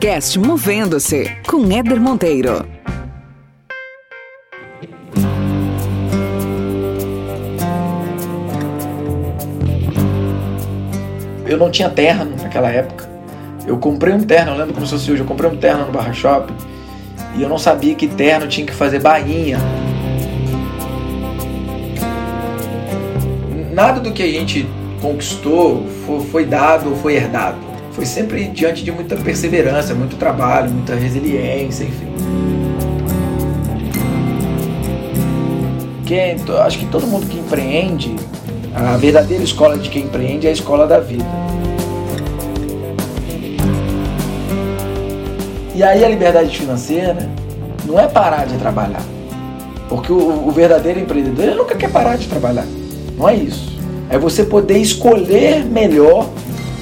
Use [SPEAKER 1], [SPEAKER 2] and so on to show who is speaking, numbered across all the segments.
[SPEAKER 1] Podcast Movendo-se com Éder Monteiro.
[SPEAKER 2] Eu não tinha terno naquela época. Eu comprei um terno, eu lembro como se fosse hoje, eu comprei um terno no Barra Shopping e eu não sabia que terno tinha que fazer bainha. Nada do que a gente conquistou foi dado ou foi herdado. Foi sempre diante de muita perseverança, muito trabalho, muita resiliência, enfim. Quem, acho que todo mundo que empreende, a verdadeira escola de quem empreende é a escola da vida. E aí a liberdade financeira não é parar de trabalhar. Porque o, o verdadeiro empreendedor nunca quer parar de trabalhar. Não é isso. É você poder escolher melhor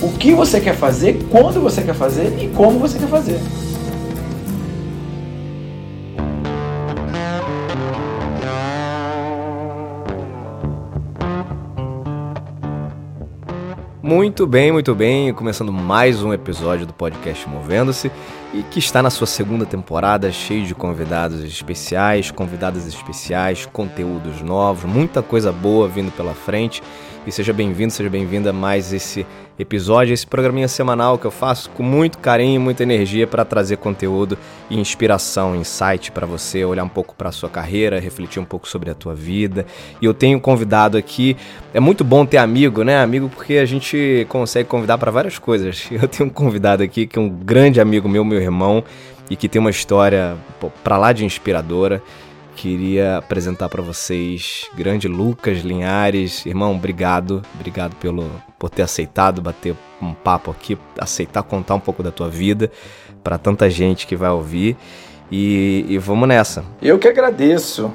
[SPEAKER 2] o que você quer fazer, quando você quer fazer e como você quer fazer.
[SPEAKER 3] Muito bem, muito bem. Começando mais um episódio do podcast Movendo-se e que está na sua segunda temporada, cheio de convidados especiais, convidadas especiais, conteúdos novos, muita coisa boa vindo pela frente. E seja bem-vindo, seja bem-vinda a mais esse episódio, esse programinha semanal que eu faço com muito carinho, muita energia para trazer conteúdo e inspiração, insight para você olhar um pouco para a sua carreira, refletir um pouco sobre a tua vida. E eu tenho convidado aqui, é muito bom ter amigo, né? Amigo porque a gente consegue convidar para várias coisas. Eu tenho um convidado aqui que é um grande amigo meu, meu irmão, e que tem uma história para lá de inspiradora queria apresentar para vocês grande Lucas Linhares. Irmão, obrigado. Obrigado pelo por ter aceitado bater um papo aqui, aceitar contar um pouco da tua vida para tanta gente que vai ouvir. E, e vamos nessa.
[SPEAKER 2] Eu que agradeço.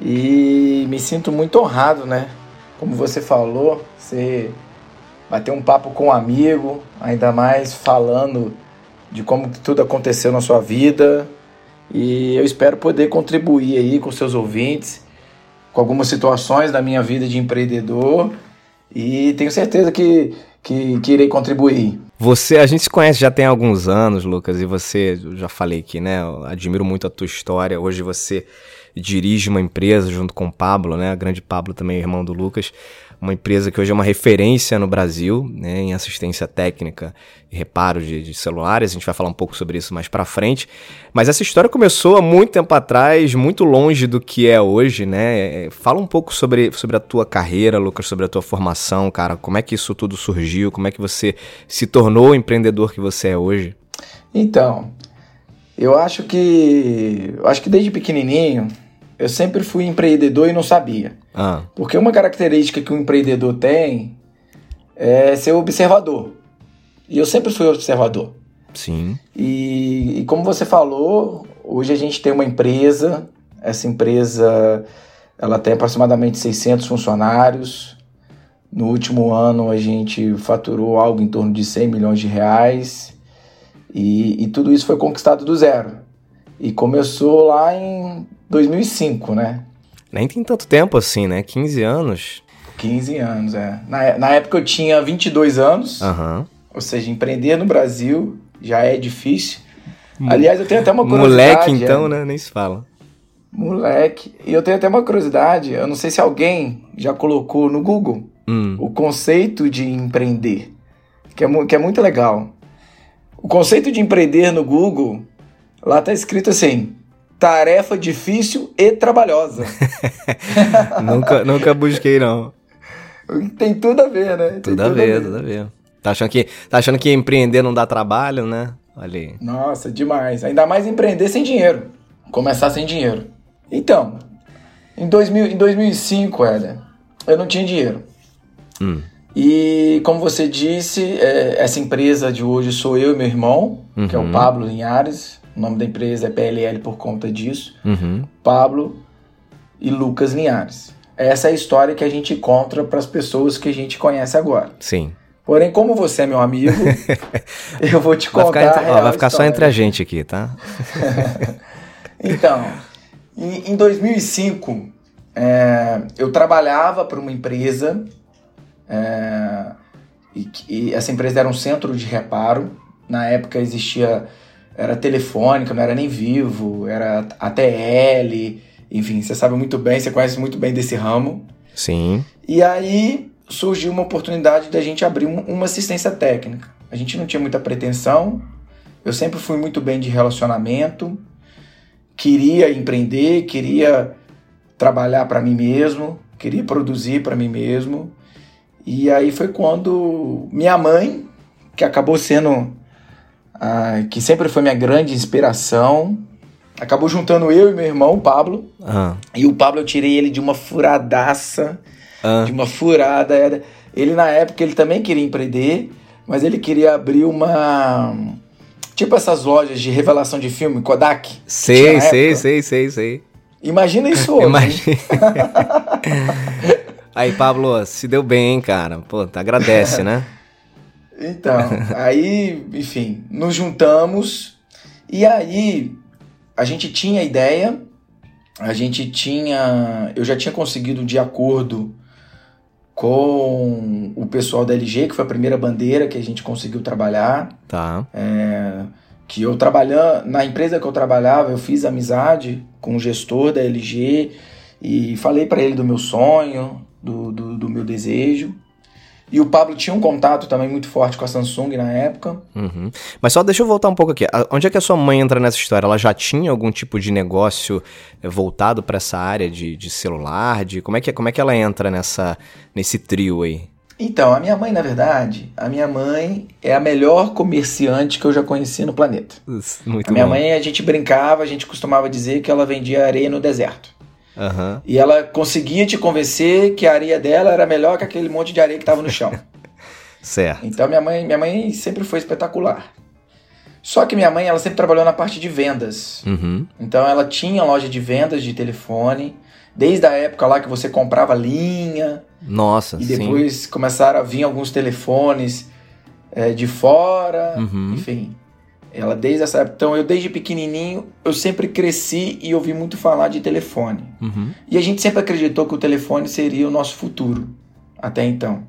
[SPEAKER 2] E me sinto muito honrado, né? Como você falou, você bater um papo com um amigo, ainda mais falando de como tudo aconteceu na sua vida, e eu espero poder contribuir aí com seus ouvintes, com algumas situações da minha vida de empreendedor e tenho certeza que, que, que irei contribuir.
[SPEAKER 3] Você, a gente se conhece já tem alguns anos, Lucas, e você, já falei aqui, né? Eu admiro muito a tua história. Hoje você dirige uma empresa junto com o Pablo, né? A grande Pablo também, irmão do Lucas uma empresa que hoje é uma referência no Brasil né, em assistência técnica e reparo de, de, celulares. A gente vai falar um pouco sobre isso mais para frente. Mas essa história começou há muito tempo atrás, muito longe do que é hoje, né? Fala um pouco sobre, sobre a tua carreira, Lucas, sobre a tua formação, cara. Como é que isso tudo surgiu? Como é que você se tornou o empreendedor que você é hoje?
[SPEAKER 2] Então, eu acho que eu acho que desde pequenininho eu sempre fui empreendedor e não sabia. Ah. Porque uma característica que um empreendedor tem é ser observador. E eu sempre fui observador.
[SPEAKER 3] Sim.
[SPEAKER 2] E, e como você falou, hoje a gente tem uma empresa. Essa empresa ela tem aproximadamente 600 funcionários. No último ano a gente faturou algo em torno de 100 milhões de reais. E, e tudo isso foi conquistado do zero. E começou lá em 2005, né?
[SPEAKER 3] Nem tem tanto tempo assim, né? 15 anos.
[SPEAKER 2] 15 anos, é. Na, na época eu tinha 22 anos.
[SPEAKER 3] Uhum.
[SPEAKER 2] Ou seja, empreender no Brasil já é difícil. Aliás, eu tenho até uma curiosidade.
[SPEAKER 3] Moleque, então, é... né? Nem se fala.
[SPEAKER 2] Moleque. E eu tenho até uma curiosidade. Eu não sei se alguém já colocou no Google hum. o conceito de empreender. Que é, que é muito legal. O conceito de empreender no Google, lá tá escrito assim: tarefa difícil e trabalhosa.
[SPEAKER 3] nunca, nunca busquei, não.
[SPEAKER 2] Tem tudo a ver, né?
[SPEAKER 3] Tem tudo, a ver, tudo a ver. Tá achando, que, tá achando que empreender não dá trabalho, né? Aí.
[SPEAKER 2] Nossa, demais. Ainda mais empreender sem dinheiro. Começar sem dinheiro. Então, em, 2000, em 2005, Éder, eu não tinha dinheiro.
[SPEAKER 3] Hum.
[SPEAKER 2] E, como você disse, é, essa empresa de hoje sou eu e meu irmão, uhum. que é o uhum. Pablo Linhares. O nome da empresa é PLL por conta disso.
[SPEAKER 3] Uhum.
[SPEAKER 2] Pablo e Lucas Linhares. Essa é a história que a gente encontra para as pessoas que a gente conhece agora.
[SPEAKER 3] Sim.
[SPEAKER 2] Porém, como você é meu amigo, eu vou te contar.
[SPEAKER 3] Vai ficar, ó, vai ficar só entre a gente aqui, tá?
[SPEAKER 2] então, em, em 2005, é, eu trabalhava para uma empresa é, e, e, essa empresa era um centro de reparo. Na época existia era telefônica, não era nem vivo, era ATL, enfim, você sabe muito bem, você conhece muito bem desse ramo.
[SPEAKER 3] Sim.
[SPEAKER 2] E aí surgiu uma oportunidade da gente abrir uma assistência técnica. A gente não tinha muita pretensão, eu sempre fui muito bem de relacionamento, queria empreender, queria trabalhar para mim mesmo, queria produzir para mim mesmo. E aí foi quando minha mãe, que acabou sendo a, que sempre foi minha grande inspiração, acabou juntando eu e meu irmão, o Pablo.
[SPEAKER 3] Ah.
[SPEAKER 2] E o Pablo eu tirei ele de uma furadaça,
[SPEAKER 3] Ah.
[SPEAKER 2] de uma furada. Ele na época ele também queria empreender, mas ele queria abrir uma tipo essas lojas de revelação de filme, Kodak.
[SPEAKER 3] Sei, sei, sei, sei, sei.
[SPEAKER 2] Imagina isso hoje.
[SPEAKER 3] Imagina. Aí, Pablo, se deu bem, hein, cara. Pô, agradece, né?
[SPEAKER 2] Então, aí, enfim, nos juntamos e aí a gente tinha ideia, a gente tinha, eu já tinha conseguido de acordo com o pessoal da LG, que foi a primeira bandeira que a gente conseguiu trabalhar,
[SPEAKER 3] Tá.
[SPEAKER 2] que eu trabalhando na empresa que eu trabalhava, eu fiz amizade com o gestor da LG e falei para ele do meu sonho, do, do, do meu desejo. E o Pablo tinha um contato também muito forte com a Samsung na época.
[SPEAKER 3] Uhum. Mas só deixa eu voltar um pouco aqui. Onde é que a sua mãe entra nessa história? Ela já tinha algum tipo de negócio eh, voltado pra essa área de, de celular? De como é que como é que ela entra nessa nesse trio aí?
[SPEAKER 2] Então, a minha mãe, na verdade, a minha mãe é a melhor comerciante que eu já conheci no planeta.
[SPEAKER 3] Muito
[SPEAKER 2] A minha
[SPEAKER 3] bom.
[SPEAKER 2] mãe, a gente brincava, a gente costumava dizer que ela vendia areia no deserto.
[SPEAKER 3] Aham.
[SPEAKER 2] E ela conseguia te convencer que a areia dela era melhor que aquele monte de areia que estava no chão.
[SPEAKER 3] Certo.
[SPEAKER 2] Então minha mãe, minha mãe sempre foi espetacular. Só que minha mãe, ela sempre trabalhou na parte de vendas.
[SPEAKER 3] Uhum.
[SPEAKER 2] Então ela tinha loja de vendas de telefone, desde a época lá que você comprava linha,
[SPEAKER 3] Nossa,
[SPEAKER 2] e
[SPEAKER 3] sim.
[SPEAKER 2] depois começaram a vir alguns telefones é, de fora,
[SPEAKER 3] Uhum.
[SPEAKER 2] enfim. Ela desde essa época. Então eu desde pequenininho, eu sempre cresci e ouvi muito falar de telefone.
[SPEAKER 3] Uhum.
[SPEAKER 2] E a gente sempre acreditou que o telefone seria o nosso futuro, até então.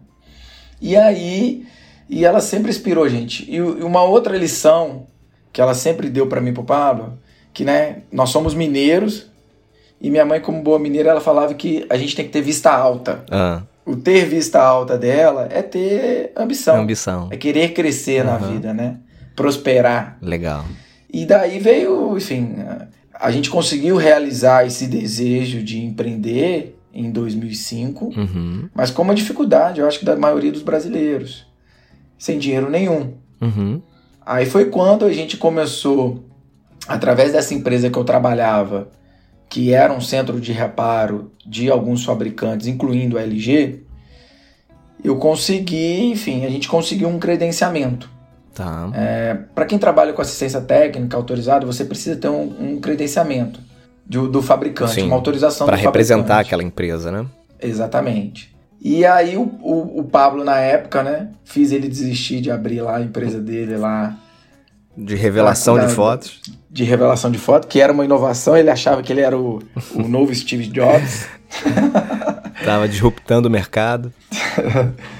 [SPEAKER 2] E aí, e ela sempre inspirou a gente. E uma outra lição que ela sempre deu para mim e pro Pablo, que né, nós somos mineiros, e minha mãe como boa mineira, ela falava que a gente tem que ter vista alta.
[SPEAKER 3] Ah,
[SPEAKER 2] O ter vista alta dela é ter ambição,
[SPEAKER 3] ambição.
[SPEAKER 2] é querer crescer na
[SPEAKER 3] Uhum.
[SPEAKER 2] vida, né? Prosperar.
[SPEAKER 3] Legal.
[SPEAKER 2] E daí veio, enfim, a gente conseguiu realizar esse desejo de empreender em 2005,
[SPEAKER 3] Uhum.
[SPEAKER 2] mas com uma dificuldade, eu acho que da maioria dos brasileiros, sem dinheiro nenhum.
[SPEAKER 3] Uhum.
[SPEAKER 2] Aí foi quando a gente começou, através dessa empresa que eu trabalhava, que era um centro de reparo de alguns fabricantes, incluindo a LG, eu consegui, enfim, a gente conseguiu um credenciamento.
[SPEAKER 3] Tá.
[SPEAKER 2] Para quem trabalha com assistência técnica autorizada, você precisa ter um, um credenciamento do, do fabricante,
[SPEAKER 3] Sim,
[SPEAKER 2] uma autorização
[SPEAKER 3] Pra
[SPEAKER 2] do
[SPEAKER 3] representar
[SPEAKER 2] fabricante.
[SPEAKER 3] aquela empresa, né?
[SPEAKER 2] Exatamente. E aí o, o, o Pablo, na época, né, fiz ele desistir de abrir lá a empresa dele lá
[SPEAKER 3] De revelação de fotos.
[SPEAKER 2] de revelação de foto, que era uma inovação, ele achava que ele era o, o novo Steve Jobs.
[SPEAKER 3] Tava disruptando o mercado.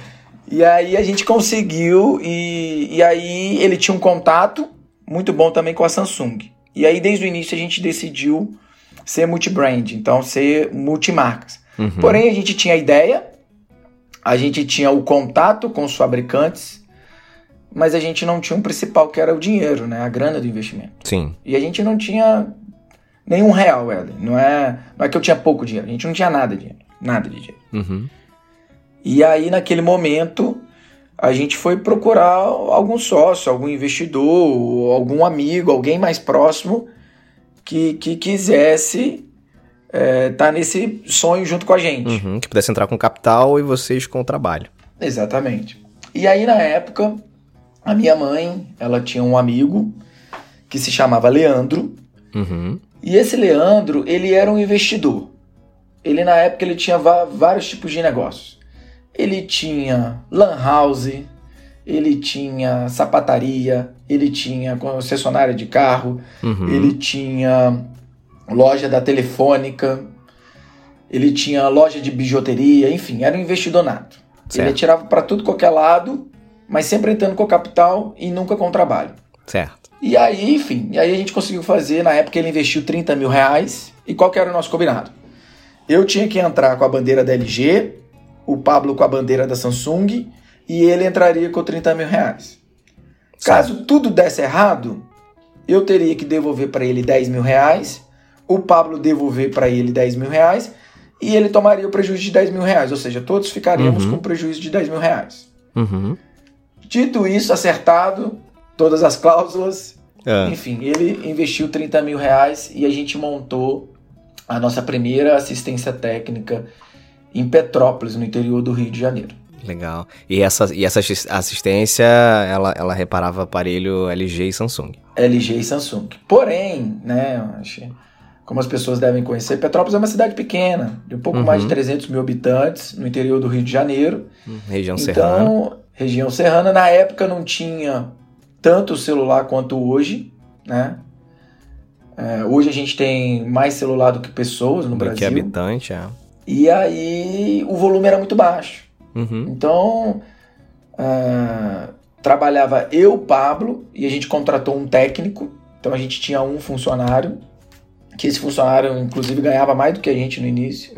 [SPEAKER 2] E aí a gente conseguiu, e, e aí ele tinha um contato muito bom também com a Samsung. E aí desde o início a gente decidiu ser multibrand, então ser multimarcas.
[SPEAKER 3] Uhum.
[SPEAKER 2] Porém a gente tinha a ideia, a gente tinha o contato com os fabricantes, mas a gente não tinha um principal que era o dinheiro, né, a grana do investimento.
[SPEAKER 3] Sim.
[SPEAKER 2] E a gente não tinha nenhum real, Ellen. Não é, não é que eu tinha pouco dinheiro, a gente não tinha nada de dinheiro, nada de dinheiro.
[SPEAKER 3] Uhum.
[SPEAKER 2] E aí, naquele momento, a gente foi procurar algum sócio, algum investidor, algum amigo, alguém mais próximo que, que quisesse estar nesse sonho junto com a gente.
[SPEAKER 3] Uhum. Que pudesse entrar com capital e vocês com o trabalho.
[SPEAKER 2] Exatamente. E aí, na época, a minha mãe, ela tinha um amigo que se chamava Leandro.
[SPEAKER 3] Uhum.
[SPEAKER 2] E esse Leandro, ele era um investidor. Ele, na época, ele tinha vários tipos de negócios. Ele tinha lan house, ele tinha sapataria, ele tinha concessionária de carro,
[SPEAKER 3] Uhum.
[SPEAKER 2] ele tinha loja da telefônica, ele tinha loja de bijuteria, enfim, era um investidor nato. Ele
[SPEAKER 3] Certo.
[SPEAKER 2] atirava para tudo qualquer lado, mas sempre entrando com capital e nunca com trabalho.
[SPEAKER 3] Certo.
[SPEAKER 2] E aí, enfim, e aí a gente conseguiu fazer. Na época ele investiu 30 mil reais. E qual que era o nosso combinado? Eu tinha que entrar com a bandeira da LG, o Pablo com a bandeira da Samsung e ele entraria com 30 mil reais. Caso tudo desse errado, eu teria que devolver para ele 10 mil reais, o Pablo devolver para ele 10 mil reais e ele tomaria o prejuízo de 10 mil reais, ou seja, todos ficaríamos
[SPEAKER 3] Uhum.
[SPEAKER 2] com prejuízo de 10 mil reais.
[SPEAKER 3] Uhum.
[SPEAKER 2] Dito isso, acertado, todas as cláusulas,
[SPEAKER 3] Ah,
[SPEAKER 2] enfim, ele investiu 30 mil reais e a gente montou a nossa primeira assistência técnica em Petrópolis, no interior do Rio de Janeiro.
[SPEAKER 3] legal. E essa, e essa assis- assistência, ela, ela reparava aparelho LG e Samsung.
[SPEAKER 2] LG e Samsung. Porém, né, como as pessoas devem conhecer, Petrópolis é uma cidade pequena, de um pouco
[SPEAKER 3] Uhum.
[SPEAKER 2] mais de 300 mil habitantes, no interior do Rio de Janeiro.
[SPEAKER 3] Região serrana.
[SPEAKER 2] Então, região serrana, na época não tinha tanto celular quanto hoje, né? É, hoje a gente tem mais celular do que pessoas no
[SPEAKER 3] Do que
[SPEAKER 2] Brasil.
[SPEAKER 3] habitante, é.
[SPEAKER 2] E aí o volume era muito baixo.
[SPEAKER 3] Uhum.
[SPEAKER 2] Então, ah, trabalhava eu, Pablo, e a gente contratou um técnico. Então a gente tinha um funcionário, que esse funcionário, inclusive, ganhava mais do que a gente no início.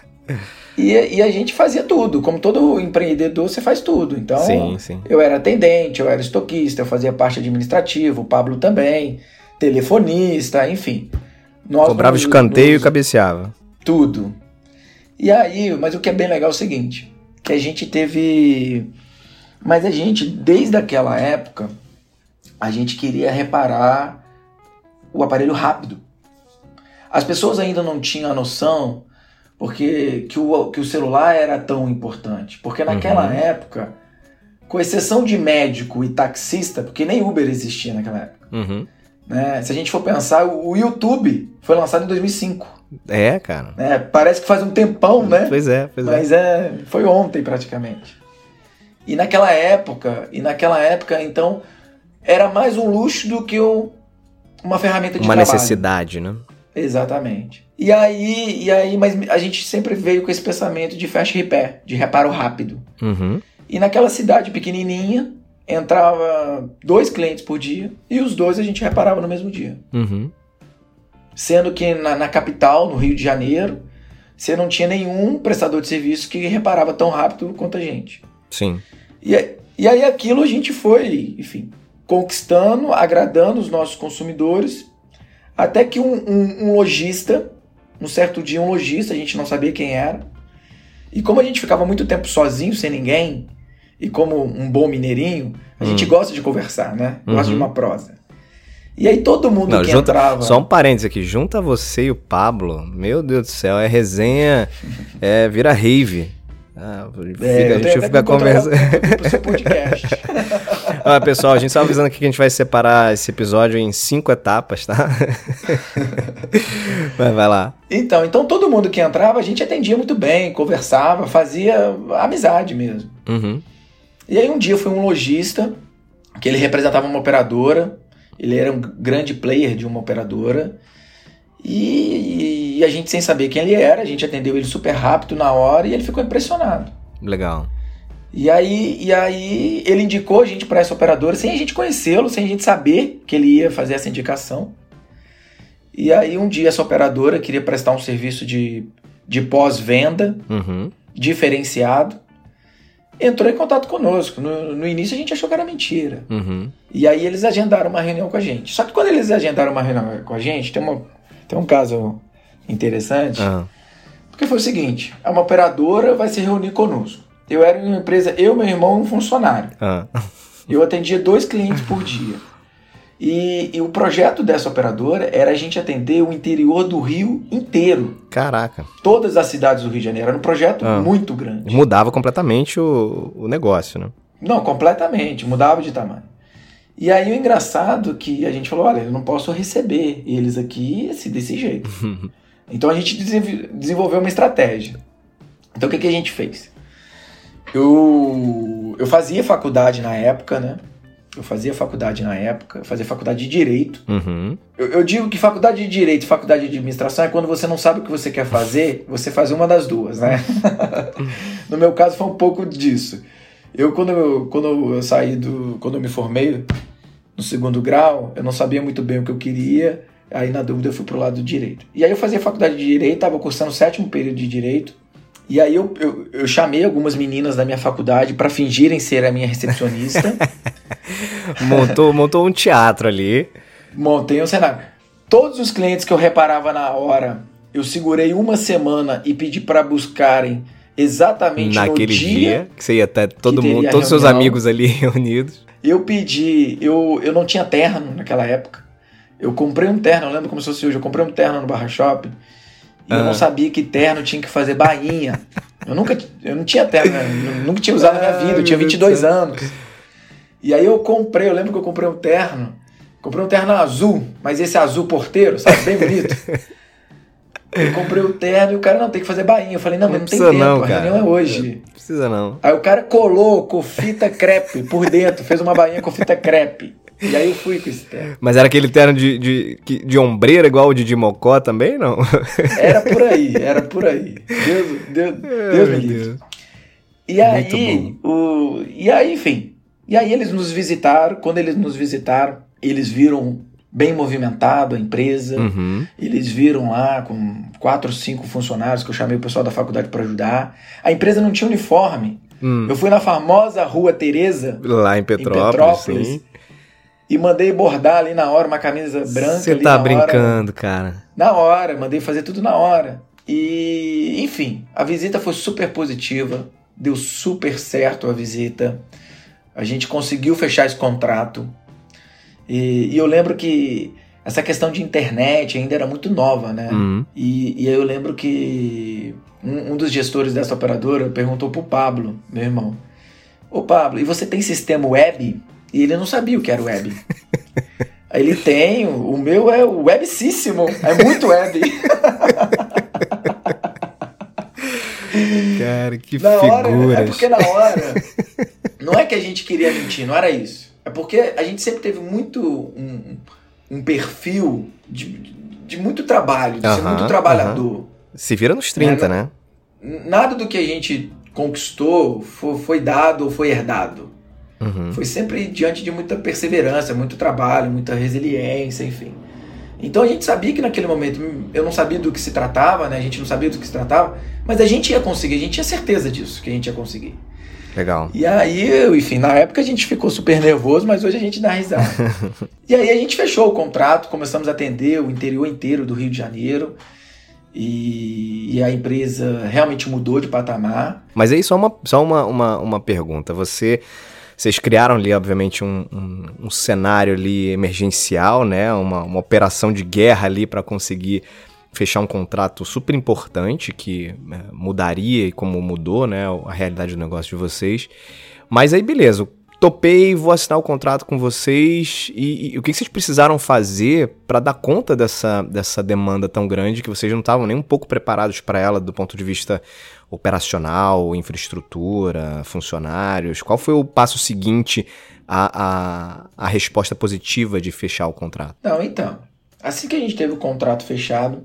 [SPEAKER 2] e, e a gente fazia tudo. Como todo empreendedor, você faz tudo. Então,
[SPEAKER 3] Sim, sim.
[SPEAKER 2] eu era atendente, eu era estoquista, eu fazia parte administrativa, o Pablo também, telefonista, enfim. Nós
[SPEAKER 3] Cobrava escanteio e cabeceava.
[SPEAKER 2] tudo. E aí, mas o que é bem legal é o seguinte, que a gente teve, mas a gente desde aquela época a gente queria reparar o aparelho rápido. As pessoas ainda não tinham a noção porque que o, que o celular era tão importante, porque naquela
[SPEAKER 3] Uhum.
[SPEAKER 2] época, com exceção de médico e taxista, porque nem Uber existia naquela época,
[SPEAKER 3] Uhum.
[SPEAKER 2] Né? Se a gente for pensar, o YouTube foi lançado em 2005
[SPEAKER 3] É, cara.
[SPEAKER 2] né? Parece que faz um tempão, né?
[SPEAKER 3] Pois é, pois é.
[SPEAKER 2] Mas é, foi ontem praticamente. E naquela época, e naquela época, então, era mais um luxo do que um- uma ferramenta de
[SPEAKER 3] Uma
[SPEAKER 2] trabalho.
[SPEAKER 3] necessidade, né?
[SPEAKER 2] Exatamente. E aí, e aí, mas a gente sempre veio com esse pensamento de fast repair, de reparo rápido.
[SPEAKER 3] Uhum.
[SPEAKER 2] E naquela cidade pequenininha, entrava dois clientes por dia e os dois a gente reparava no mesmo dia.
[SPEAKER 3] Uhum.
[SPEAKER 2] Sendo que na, na capital, no Rio de Janeiro, você não tinha nenhum prestador de serviço que reparava tão rápido quanto a gente.
[SPEAKER 3] Sim.
[SPEAKER 2] E, e aí aquilo a gente foi, enfim, conquistando, agradando os nossos consumidores, até que um, um- um lojista, um certo dia um lojista, a gente não sabia quem era, e como a gente ficava muito tempo sozinho, sem ninguém, e como um bom mineirinho, a
[SPEAKER 3] Hum.
[SPEAKER 2] gente gosta de conversar, né? Gosta de
[SPEAKER 3] Uhum.
[SPEAKER 2] uma prosa. E aí todo mundo
[SPEAKER 3] Não,
[SPEAKER 2] que
[SPEAKER 3] junta,
[SPEAKER 2] entrava...
[SPEAKER 3] Só um parênteses aqui. Junta você e o Pablo. Meu Deus do céu, é resenha. É, vira rave. Ah, fica-
[SPEAKER 2] É,
[SPEAKER 3] a gente fica conversando. Ah, pessoal, a gente só avisando aqui que a gente vai separar esse episódio em cinco etapas, tá? Mas vai lá.
[SPEAKER 2] Então, então todo mundo que entrava, a gente atendia muito bem, conversava, fazia amizade mesmo.
[SPEAKER 3] Uhum.
[SPEAKER 2] E aí um dia foi um lojista, que ele representava uma operadora, ele era um grande player de uma operadora, e, e a gente sem saber quem ele era, a gente atendeu ele super rápido na hora e ele ficou impressionado.
[SPEAKER 3] Legal.
[SPEAKER 2] E aí, e aí ele indicou a gente para essa operadora sem a gente conhecê-lo, sem a gente saber que ele ia fazer essa indicação. E aí um dia essa operadora queria prestar um serviço de, de pós-venda
[SPEAKER 3] Uhum.
[SPEAKER 2] diferenciado, entrou em contato conosco. No, no início a gente achou que era mentira.
[SPEAKER 3] Uhum.
[SPEAKER 2] E aí eles agendaram uma reunião com a gente. Só que quando eles agendaram uma reunião com a gente, tem, uma, tem um caso interessante.
[SPEAKER 3] Ah,
[SPEAKER 2] Porque foi o seguinte: uma operadora vai se reunir conosco. Eu era uma empresa, eu, meu irmão um funcionário.
[SPEAKER 3] ah.
[SPEAKER 2] Eu atendia dois clientes por dia. E, e o projeto dessa operadora era a gente atender o interior do Rio inteiro.
[SPEAKER 3] Caraca.
[SPEAKER 2] Todas as cidades do Rio de Janeiro. Era um projeto
[SPEAKER 3] Ah.
[SPEAKER 2] muito grande.
[SPEAKER 3] Mudava completamente o, o negócio, né?
[SPEAKER 2] Não, completamente, mudava de tamanho. E aí o engraçado é que a gente falou, olha, eu não posso receber eles aqui assim, desse jeito. então a gente desenv- desenvolveu uma estratégia. Então o que, que a gente fez? Eu, eu fazia faculdade na época, né? Eu fazia faculdade na época, eu fazia faculdade de Direito.
[SPEAKER 3] Uhum.
[SPEAKER 2] Eu, eu digo que faculdade de Direito e faculdade de Administração é quando você não sabe o que você quer fazer, você faz uma das duas, né? no meu caso foi um pouco disso. Eu quando eu, quando eu saí do, quando eu me formei, no segundo grau, eu não sabia muito bem o que eu queria, aí na dúvida eu fui pro lado do direito. E aí eu fazia faculdade de direito, estava cursando o sétimo período de direito, e aí eu, eu, eu chamei algumas meninas da minha faculdade para fingirem ser a minha recepcionista.
[SPEAKER 3] montou, montou um teatro ali.
[SPEAKER 2] Montei um cenário. Todos os clientes que eu reparava na hora, eu segurei uma semana e pedi para buscarem exatamente
[SPEAKER 3] naquele
[SPEAKER 2] dia,
[SPEAKER 3] dia que você ia ter todo mundo, todos os seus amigos ali reunidos.
[SPEAKER 2] Eu pedi, eu, eu não tinha terno naquela época. Eu comprei um terno, eu lembro como se fosse hoje, eu comprei um terno no Barra Shopping e ah. eu não sabia que terno tinha que fazer bainha. Eu nunca, eu não tinha terno, né? nunca tinha usado na minha vida, eu tinha 22 anos. E aí eu comprei, eu lembro que eu comprei um terno, comprei um terno azul, mas esse azul porteiro, sabe, bem bonito. Eu comprei o terno e o cara não tem que fazer bainha. Eu falei, não, não mas não tem tempo, não, a reunião é hoje.
[SPEAKER 3] Não precisa não.
[SPEAKER 2] Aí o cara colou com fita crepe por dentro, fez uma bainha com fita crepe. E aí eu fui com esse terno.
[SPEAKER 3] Mas era aquele terno de, de, de ombreira igual o de Dimocó também, não?
[SPEAKER 2] Era por aí, era por aí. Deus, Deus, Deus me livre. E aí, o, e aí, enfim. E aí eles nos visitaram. Quando eles nos visitaram, eles viram bem movimentado a empresa.
[SPEAKER 3] Uhum.
[SPEAKER 2] Eles viram lá com quatro, cinco funcionários que eu chamei o pessoal da faculdade para ajudar. A empresa não tinha uniforme.
[SPEAKER 3] Hum.
[SPEAKER 2] Eu fui na famosa Rua Teresa,
[SPEAKER 3] lá em Petrópolis, em Petrópolis.
[SPEAKER 2] E mandei bordar ali na hora uma camisa branca.
[SPEAKER 3] Você tá brincando,
[SPEAKER 2] hora.
[SPEAKER 3] cara?
[SPEAKER 2] Na hora, mandei fazer tudo na hora. E, enfim, a visita foi super positiva, deu super certo a visita. A gente conseguiu fechar esse contrato. E, e, eu lembro que essa questão de internet ainda era muito nova, né?
[SPEAKER 3] Uhum.
[SPEAKER 2] E, e eu lembro que um, um, dos gestores dessa operadora perguntou pro Pablo, meu irmão: Ô Pablo, e você tem sistema web? E ele não sabia o que era web. Aí ele tem, o meu é webcíssimo, é muito web.
[SPEAKER 3] Cara, que na figuras.
[SPEAKER 2] hora, É porque na hora, não é que a gente queria mentir, não era isso. É porque a gente sempre teve muito um, um perfil de, de, muito trabalho, de ser muito trabalhador.
[SPEAKER 3] Se vira nos 30, é, né?
[SPEAKER 2] Nada do que a gente conquistou foi, foi dado ou foi herdado.
[SPEAKER 3] Uhum.
[SPEAKER 2] Foi sempre diante de muita perseverança, muito trabalho, muita resiliência, enfim. Então a gente sabia que naquele momento, eu não sabia do que se tratava, né? A gente não sabia do que se tratava, mas a gente ia conseguir, a gente tinha certeza disso, que a gente ia conseguir.
[SPEAKER 3] Legal.
[SPEAKER 2] E aí, enfim, na época a gente ficou super nervoso, mas hoje a gente dá risada. e aí a gente fechou o contrato, começamos a atender o interior inteiro do Rio de Janeiro. E, e a empresa realmente mudou de patamar.
[SPEAKER 3] Mas aí só uma, só uma, uma, uma pergunta. Você vocês criaram ali, obviamente, um, um, um, cenário ali emergencial, né? Uma, uma operação de guerra ali para conseguir fechar um contrato super importante que é, mudaria e como mudou, né, a realidade do negócio de vocês. Mas aí, beleza, topei, vou assinar o contrato com vocês. E, e o que vocês precisaram fazer para dar conta dessa, dessa demanda tão grande que vocês não estavam nem um pouco preparados para ela do ponto de vista operacional, infraestrutura, funcionários? Qual foi o passo seguinte à, à, à resposta positiva de fechar o contrato?
[SPEAKER 2] Não, então. Assim que a gente teve o contrato fechado,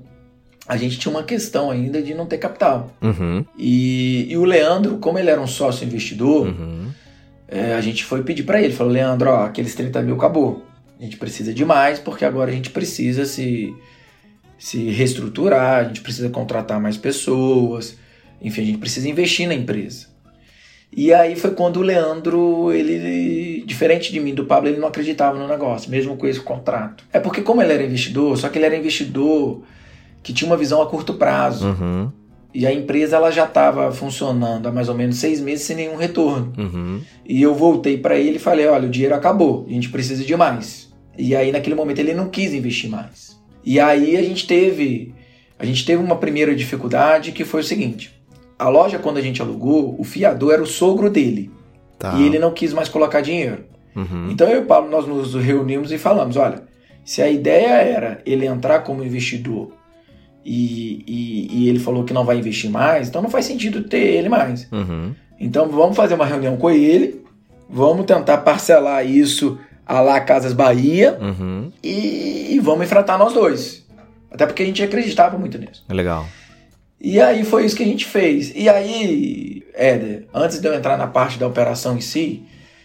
[SPEAKER 2] a gente tinha uma questão ainda de não ter capital.
[SPEAKER 3] Uhum.
[SPEAKER 2] E, e, o Leandro, como ele era um sócio investidor,
[SPEAKER 3] uhum.
[SPEAKER 2] É, a gente foi pedir para ele, falou, Leandro, ó, aqueles 30 mil acabou. A gente precisa de mais, porque agora a gente precisa se, se reestruturar, a gente precisa contratar mais pessoas, enfim, a gente precisa investir na empresa. E aí foi quando o Leandro, ele, diferente de mim, do Pablo, ele não acreditava no negócio, mesmo com esse contrato. É porque como ele era investidor, só que ele era investidor que tinha uma visão a curto prazo.
[SPEAKER 3] Uhum.
[SPEAKER 2] E a empresa ela já estava funcionando há mais ou menos seis meses sem nenhum retorno.
[SPEAKER 3] Uhum.
[SPEAKER 2] E eu voltei para ele e falei: olha, o dinheiro acabou, a gente precisa de mais. E aí naquele momento ele não quis investir mais. E aí a gente teve a gente teve uma primeira dificuldade que foi o seguinte: a loja quando a gente alugou, o fiador era o sogro dele.
[SPEAKER 3] Tá.
[SPEAKER 2] E ele não quis mais colocar dinheiro.
[SPEAKER 3] Uhum.
[SPEAKER 2] Então eu e o Paulo nós nos reunimos e falamos: olha, se a ideia era ele entrar como investidor e, e, e, ele falou que não vai investir mais, então não faz sentido ter ele mais.
[SPEAKER 3] Uhum.
[SPEAKER 2] Então vamos fazer uma reunião com ele, vamos tentar parcelar isso a lá Casas Bahia
[SPEAKER 3] uhum.
[SPEAKER 2] e, e, vamos enfrentar nós dois. Até porque a gente acreditava muito nisso.
[SPEAKER 3] Legal.
[SPEAKER 2] E aí foi isso que a gente fez. E aí, Éder, antes de eu entrar na parte da operação em si,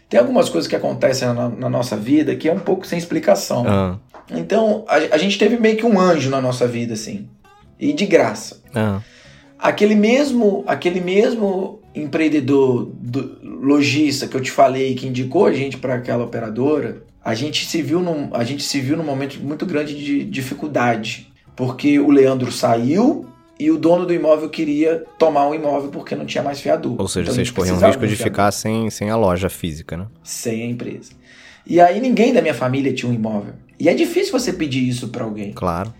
[SPEAKER 2] tem algumas coisas que acontecem na, na nossa vida que é um pouco sem explicação.
[SPEAKER 3] Ah,
[SPEAKER 2] Então, a, a gente teve meio que um anjo na nossa vida, assim. E de graça.
[SPEAKER 3] ah,
[SPEAKER 2] Aquele mesmo, aquele mesmo empreendedor do, lojista que eu te falei que indicou a gente para aquela operadora, a gente se viu num, a gente se viu num momento muito grande de dificuldade, porque o Leandro saiu e o dono do imóvel queria tomar o imóvel porque não tinha mais fiador.
[SPEAKER 3] ou seja,
[SPEAKER 2] Então,
[SPEAKER 3] vocês corriam o risco de ficar sem, sem a loja física, né?
[SPEAKER 2] sem a empresa. E aí ninguém da minha família tinha um imóvel. E é difícil você pedir isso para alguém.
[SPEAKER 3] Claro.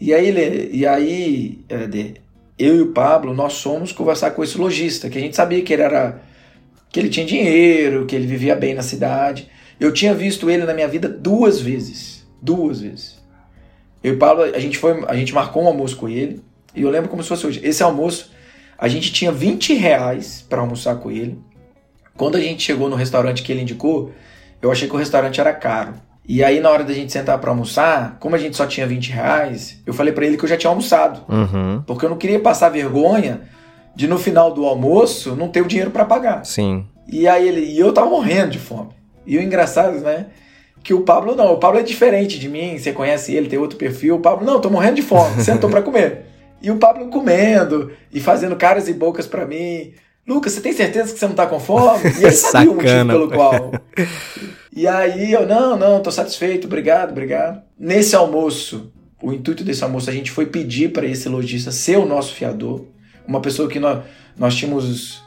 [SPEAKER 2] E aí, ele- e aí Éder, eu e o Pablo, nós fomos conversar com esse lojista, que a gente sabia que ele era. que ele tinha dinheiro, que ele vivia bem na cidade. Eu tinha visto ele na minha vida duas vezes. Duas vezes. Eu e o Pablo, a gente, foi, a gente marcou um almoço com ele. E eu lembro como se fosse hoje. Esse almoço, a gente tinha 20 reais para almoçar com ele. Quando a gente chegou no restaurante que ele indicou, eu achei que o restaurante era caro. E aí, na hora da gente sentar para almoçar, como a gente só tinha 20 reais, eu falei para ele que eu já tinha almoçado.
[SPEAKER 3] Uhum.
[SPEAKER 2] Porque eu não queria passar vergonha de no final do almoço não ter o dinheiro para pagar.
[SPEAKER 3] Sim.
[SPEAKER 2] E aí ele, e eu tava morrendo de fome. E o engraçado, né? Que o Pablo não, o Pablo é diferente de mim, você conhece ele, tem outro perfil. O Pablo, não, tô morrendo de fome, sentou pra comer. E o Pablo comendo e fazendo caras e bocas pra mim. Lucas, você tem certeza que você não tá com fome? E ele sabia o motivo pelo qual. E aí eu, não, não, tô satisfeito, obrigado, obrigado. Nesse almoço, o intuito desse almoço, a gente foi pedir para esse lojista ser o nosso fiador. Uma pessoa que nós, nós tínhamos.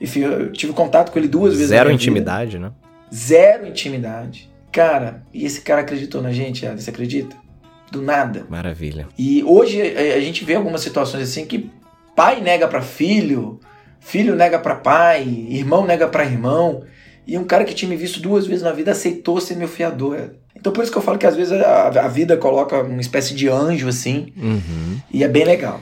[SPEAKER 2] Enfim, eu tive contato com ele duas vezes.
[SPEAKER 3] Zero
[SPEAKER 2] minha vida.
[SPEAKER 3] intimidade, né?
[SPEAKER 2] Zero intimidade. Cara, e esse cara acreditou na gente, Adam, você acredita? Do nada.
[SPEAKER 3] Maravilha.
[SPEAKER 2] E hoje a, a gente vê algumas situações assim que pai nega pra filho, filho nega pra pai, irmão nega pra irmão. E um cara que tinha me visto duas vezes na vida aceitou ser meu fiador. Então por isso que eu falo que às vezes a, a vida coloca uma espécie de anjo assim,
[SPEAKER 3] Uhum.
[SPEAKER 2] e é bem legal.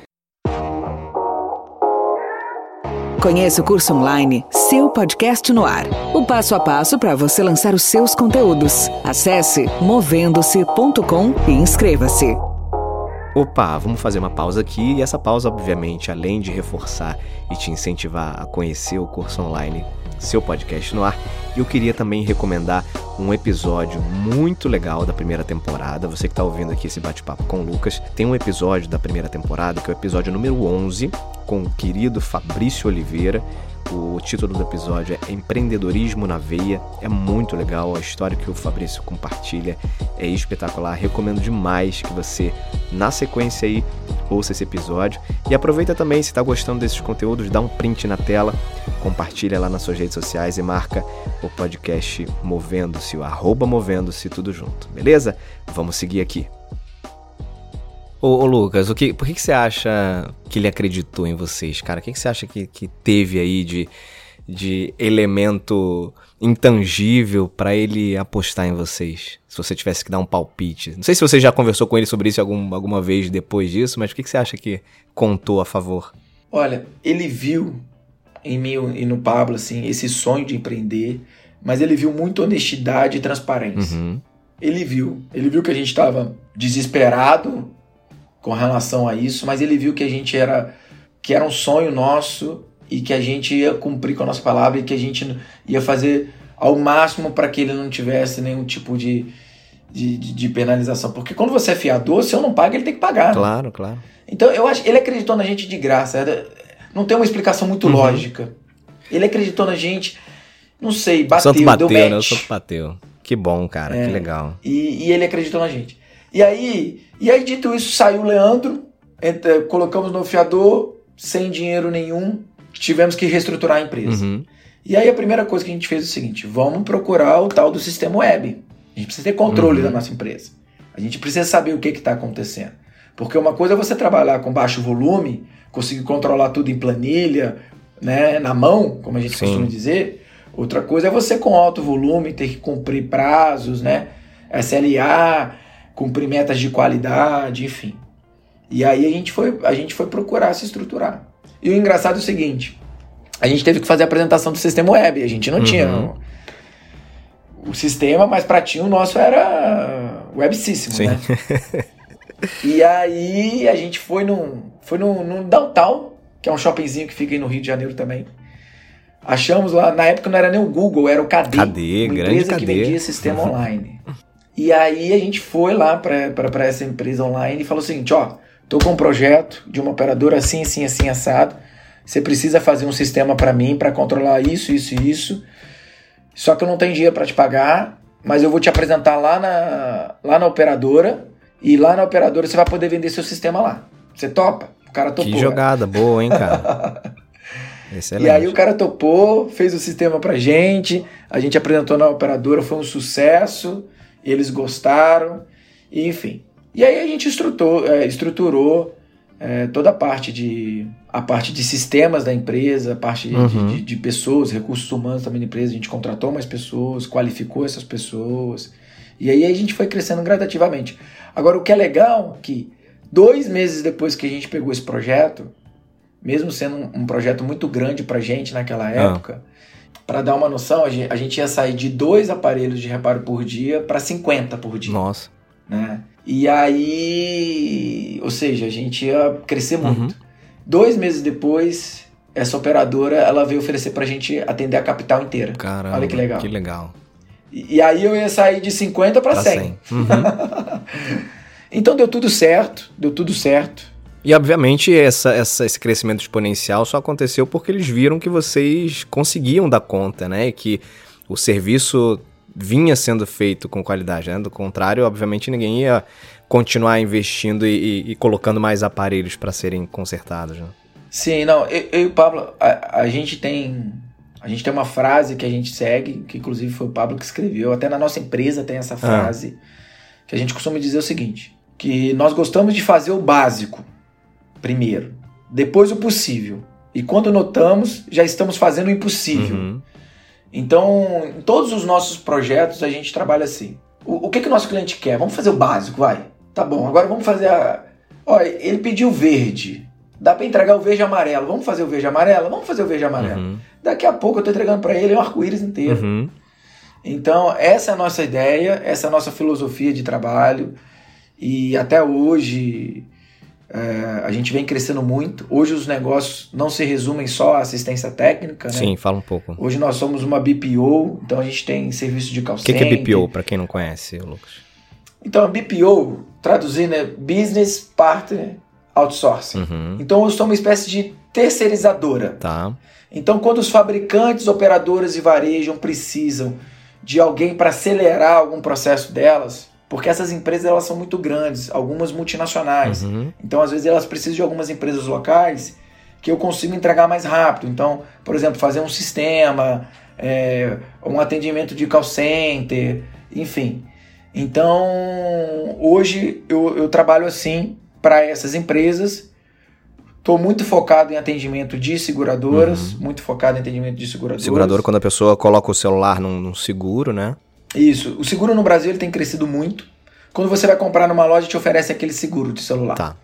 [SPEAKER 1] Conheça o curso online Seu Podcast no Ar. O passo a passo para você lançar os seus conteúdos. Acesse movendo-se.com e inscreva-se.
[SPEAKER 3] Opa, vamos fazer uma pausa aqui e essa pausa, obviamente, além de reforçar e te incentivar a conhecer o curso online, seu podcast no ar, eu queria também recomendar um episódio muito legal da primeira temporada. Você que está ouvindo aqui esse bate-papo com o Lucas, tem um episódio da primeira temporada que é o episódio número 11 com o querido Fabrício Oliveira. O título do episódio é Empreendedorismo na Veia. É muito legal, a história que o Fabrício compartilha é espetacular. Recomendo demais que você, na sequência aí, ouça esse episódio. E aproveita também, se está gostando desses conteúdos, dá um print na tela, compartilha lá nas suas redes sociais e marca o podcast Movendo-se, o arroba Movendo-se, tudo junto, beleza? Vamos seguir aqui. Ô, ô, Lucas, o que, por que, que você acha que ele acreditou em vocês, cara? O que, que você acha que, que teve aí de, de elemento intangível pra ele apostar em vocês? Se você tivesse que dar um palpite. Não sei se você já conversou com ele sobre isso algum, alguma vez depois disso, mas o que, que você acha que contou a favor?
[SPEAKER 2] Olha, ele viu em mim e no Pablo assim esse sonho de empreender, mas ele viu muita honestidade e transparência.
[SPEAKER 3] Uhum.
[SPEAKER 2] Ele viu, ele viu que a gente estava desesperado com relação a isso, mas ele viu que a gente era que era um sonho nosso e que a gente ia cumprir com a nossa palavra e que a gente ia fazer ao máximo para que ele não tivesse nenhum tipo de, de, de- penalização. Porque quando você é fiador, se eu não pago, ele tem que pagar.
[SPEAKER 3] Claro, claro.
[SPEAKER 2] Então eu acho ele acreditou na gente de graça. Era- Não tem uma explicação muito
[SPEAKER 3] Uhum.
[SPEAKER 2] lógica. Ele acreditou na gente, não sei, bateu,
[SPEAKER 3] santo bateu,
[SPEAKER 2] deu
[SPEAKER 3] né? O santo bateu. Que bom, cara,
[SPEAKER 2] É.
[SPEAKER 3] que legal.
[SPEAKER 2] E, e ele acreditou na gente. E aí, e aí dito isso, saiu o Leandro, entra- colocamos no fiador, sem dinheiro nenhum, tivemos que reestruturar a empresa.
[SPEAKER 3] Uhum.
[SPEAKER 2] E aí a primeira coisa que a gente fez é o seguinte: vamos procurar o tal do sistema web. A gente precisa ter controle
[SPEAKER 3] Uhum.
[SPEAKER 2] da nossa empresa. A gente precisa saber o que está acontecendo. Porque uma coisa é você trabalhar com baixo volume, conseguir controlar tudo em planilha, né, na mão, como a gente
[SPEAKER 3] Sim.
[SPEAKER 2] costuma dizer. Outra coisa é você com alto volume ter que cumprir prazos, né, SLA, cumprir metas de qualidade, enfim. E aí a gente foi, a gente foi procurar se estruturar. E o engraçado é o seguinte: a gente teve que fazer a apresentação do sistema web. A gente não
[SPEAKER 3] Uhum.
[SPEAKER 2] tinha o, o sistema, mas para ti o nosso era webcíssimo,
[SPEAKER 3] Sim.
[SPEAKER 2] né? E aí a gente foi num, foi num, num downtown, que é um shoppingzinho que fica aí no Rio de Janeiro também. Achamos lá, na época não era nem o Google, era o KD.
[SPEAKER 3] KD,
[SPEAKER 2] uma
[SPEAKER 3] grande
[SPEAKER 2] empresa
[SPEAKER 3] KD.
[SPEAKER 2] que vendia sistema online. E aí a gente foi lá para essa empresa online e falou o seguinte, ó, tô com um projeto de uma operadora assim, assim, assim, assado. Você precisa fazer um sistema para mim para controlar isso, isso e isso. Só que eu não tenho dinheiro para te pagar, mas eu vou te apresentar lá na, lá na operadora e lá na operadora você vai poder vender seu sistema lá. Você topa? O cara topou.
[SPEAKER 3] Que jogada boa, hein, cara? Excelente.
[SPEAKER 2] E aí o cara topou, fez o sistema pra gente, a gente apresentou na operadora, foi um sucesso, eles gostaram, e enfim. E aí a gente estruturou, é, estruturou é, toda a parte de a parte de sistemas da empresa, a parte de,
[SPEAKER 3] Uhum.
[SPEAKER 2] de, de pessoas, recursos humanos também da empresa, a gente contratou mais pessoas, qualificou essas pessoas, e aí a gente foi crescendo gradativamente. Agora o que é legal é que dois meses depois que a gente pegou esse projeto, mesmo sendo um, um projeto muito grande pra gente naquela época, pra dar uma noção, a gente, a gente ia sair de dois aparelhos de reparo por dia para 50 por dia,
[SPEAKER 3] Nossa.
[SPEAKER 2] né? E aí, ou seja, a gente ia crescer muito.
[SPEAKER 3] Uhum.
[SPEAKER 2] Dois meses depois, essa operadora ela veio oferecer pra gente atender a capital inteira.
[SPEAKER 3] Caramba.
[SPEAKER 2] Olha que legal.
[SPEAKER 3] Que legal.
[SPEAKER 2] E, e aí eu ia sair de 50 para
[SPEAKER 3] Tá
[SPEAKER 2] 100.
[SPEAKER 3] 100. Uhum.
[SPEAKER 2] Então deu tudo certo, deu tudo certo.
[SPEAKER 3] E obviamente essa, essa- esse crescimento exponencial só aconteceu porque eles viram que vocês conseguiam dar conta, né? E que o serviço vinha sendo feito com qualidade, né? Do contrário, obviamente ninguém ia continuar investindo e, e- e colocando mais aparelhos para serem consertados, né?
[SPEAKER 2] Sim, não, eu, eu e o Pablo, a, a gente tem. A gente tem uma frase que a gente segue, que inclusive foi o Pablo que escreveu, até na nossa empresa tem essa frase, que a gente costuma dizer o seguinte: que nós gostamos de fazer o básico primeiro, depois o possível. E quando notamos, já estamos fazendo o impossível.
[SPEAKER 3] Uhum.
[SPEAKER 2] Então, em todos os nossos projetos a gente trabalha assim. O, o que, que o nosso cliente quer? Vamos fazer o básico, vai. Tá bom, agora vamos fazer a. Olha, ele pediu verde. Dá pra entregar o verde amarelo. Vamos fazer o verde amarelo? Vamos fazer o verde amarelo.
[SPEAKER 3] Uhum.
[SPEAKER 2] Daqui a pouco eu tô entregando pra ele um arco-íris inteiro.
[SPEAKER 3] Uhum.
[SPEAKER 2] Então, essa é a nossa ideia, essa é a nossa filosofia de trabalho. E até hoje é, a gente vem crescendo muito. Hoje os negócios não se resumem só à assistência técnica, né?
[SPEAKER 3] Sim, fala um pouco.
[SPEAKER 2] Hoje nós somos uma BPO, então a gente tem serviço de call
[SPEAKER 3] O que, que é. BPO, para quem não conhece, Lucas?
[SPEAKER 2] Então, a BPO, traduzindo, é Business Partner Outsourcing.
[SPEAKER 3] Uhum.
[SPEAKER 2] Então, eu sou uma espécie de terceirizadora.
[SPEAKER 3] Tá.
[SPEAKER 2] Então, quando os fabricantes, operadoras e varejam precisam de alguém para acelerar algum processo delas, porque essas empresas elas são muito grandes, algumas multinacionais.
[SPEAKER 3] Uhum.
[SPEAKER 2] Então, às vezes, elas precisam de algumas empresas locais que eu consigo entregar mais rápido. Então, por exemplo, fazer um sistema, é, um atendimento de call center, enfim. Então, hoje eu, eu trabalho assim para essas empresas. Estou muito focado em atendimento de seguradoras, muito focado em atendimento de seguradoras.
[SPEAKER 3] Segurador, quando a pessoa coloca o celular num, num seguro, né?
[SPEAKER 2] Isso. O seguro no Brasil ele tem crescido muito. Quando você vai comprar numa loja, te oferece aquele seguro de celular.
[SPEAKER 3] Tá.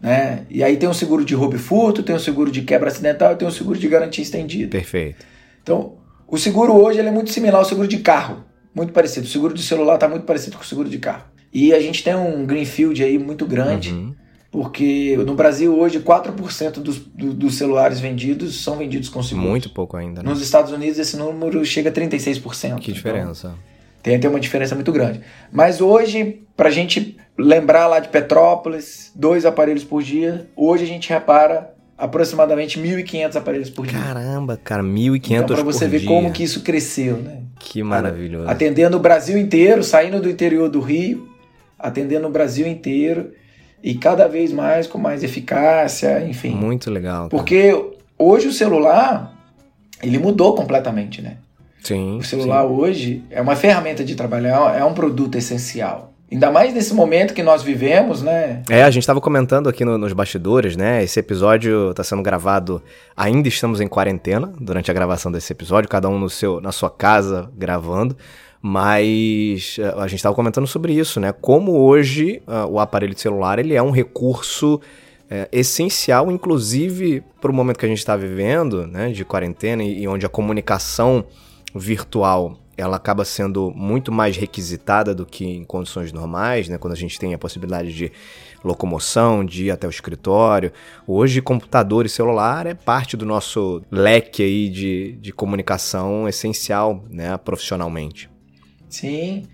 [SPEAKER 2] Né? E aí tem um seguro de roubo e furto, tem um seguro de quebra acidental e tem um seguro de garantia estendida.
[SPEAKER 3] Perfeito.
[SPEAKER 2] Então, o seguro hoje ele é muito similar ao seguro de carro. Muito parecido. O seguro de celular está muito parecido com o seguro de carro. E a gente tem um greenfield aí muito grande,
[SPEAKER 3] Uhum.
[SPEAKER 2] porque no Brasil hoje 4% dos, do- dos celulares vendidos são vendidos com seguro.
[SPEAKER 3] Muito pouco ainda, né?
[SPEAKER 2] Nos Estados Unidos esse número chega a 36%.
[SPEAKER 3] Que
[SPEAKER 2] Então,
[SPEAKER 3] diferença.
[SPEAKER 2] Tem, tem uma diferença muito grande. Mas hoje, pra gente lembrar lá de Petrópolis, dois aparelhos por dia, hoje a gente repara aproximadamente 1.500 aparelhos por dia.
[SPEAKER 3] Caramba, cara, 1.500
[SPEAKER 2] então, pra você
[SPEAKER 3] por
[SPEAKER 2] ver
[SPEAKER 3] dia.
[SPEAKER 2] como que isso cresceu, né?
[SPEAKER 3] Que maravilhoso.
[SPEAKER 2] Atendendo o Brasil inteiro, saindo do interior do Rio, atendendo o Brasil inteiro e cada vez mais com mais eficácia, enfim.
[SPEAKER 3] Muito legal. cara.
[SPEAKER 2] Porque hoje o celular, ele mudou completamente, né?
[SPEAKER 3] Sim.
[SPEAKER 2] O celular hoje é uma ferramenta de trabalho, é um produto essencial. Ainda mais nesse momento que nós vivemos, né?
[SPEAKER 3] É, a gente estava comentando aqui no- nos bastidores, né? Esse episódio está sendo gravado. Ainda estamos em quarentena durante a gravação desse episódio, cada um no seu, na sua casa gravando. Mas eh, a gente estava comentando sobre isso, né? Como hoje ah, o aparelho de celular ele é um recurso eh, essencial, inclusive para o momento que a gente está vivendo, né? De quarentena e, e onde a comunicação virtual ela acaba sendo muito mais requisitada do que em condições normais, né? Quando a gente tem a possibilidade de locomoção, de ir até o escritório. Hoje, computador e celular é parte do nosso leque aí de, de comunicação essencial, né? Profissionalmente.
[SPEAKER 2] Sim,